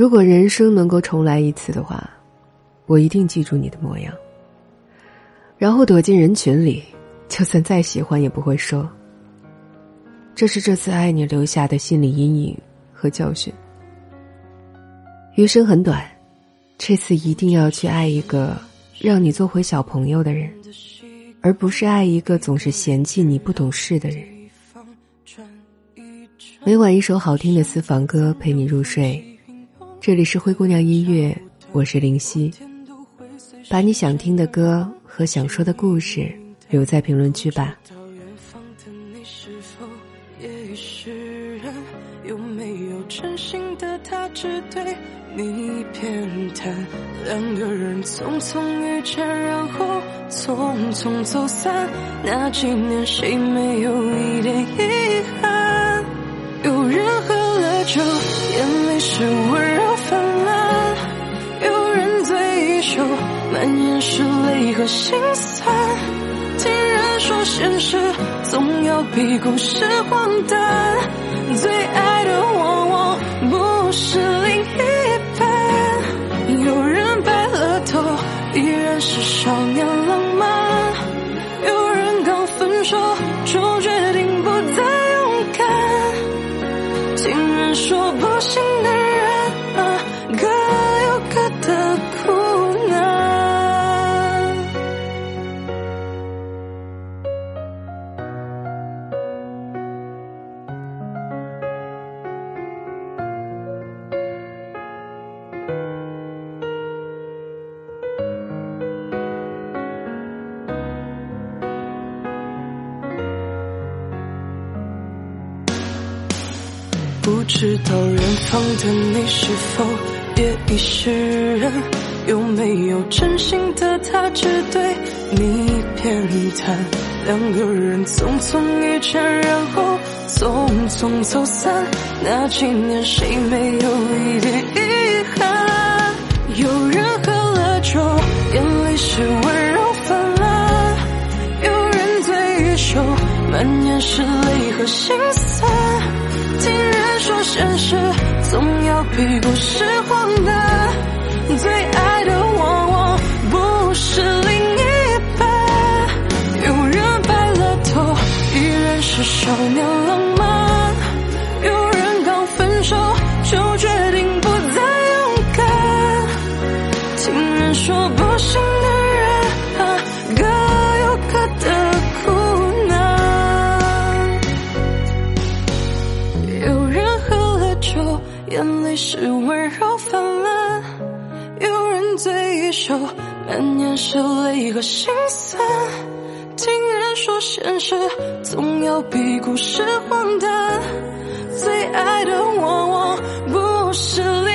如果人生能够重来一次的话，我一定记住你的模样，然后躲进人群里，就算再喜欢也不会说。这是这次爱你留下的心理阴影和教训。余生很短，这次一定要去爱一个让你做回小朋友的人，而不是爱一个总是嫌弃你不懂事的人。每晚一首好听的私房歌陪你入睡。这里是灰姑娘音乐，我是林夕。把你想听的歌和想说的故事留在评论区吧。有没有真心的他只对你偏袒？两个人匆匆遇见，然后匆匆走散。那几年谁没有一点遗憾？有人酒，眼泪是温柔泛滥，有人醉一宿。满眼是泪和心酸，听人说现实总要比故事荒诞，最爱的说不行的知道远方的你是否也已释然？有没有真心的他只对你偏袒？两个人匆匆遇见，然后匆匆走散。那几年谁没有一点遗憾？有人喝了酒，眼里是温柔泛滥；有人醉一宿，满眼是泪和心酸。现实总要比故事荒诞。最爱的分了；有人醉一宿，满眼是泪和心酸。听人说，现实总要比故事荒诞。最爱的往往不是。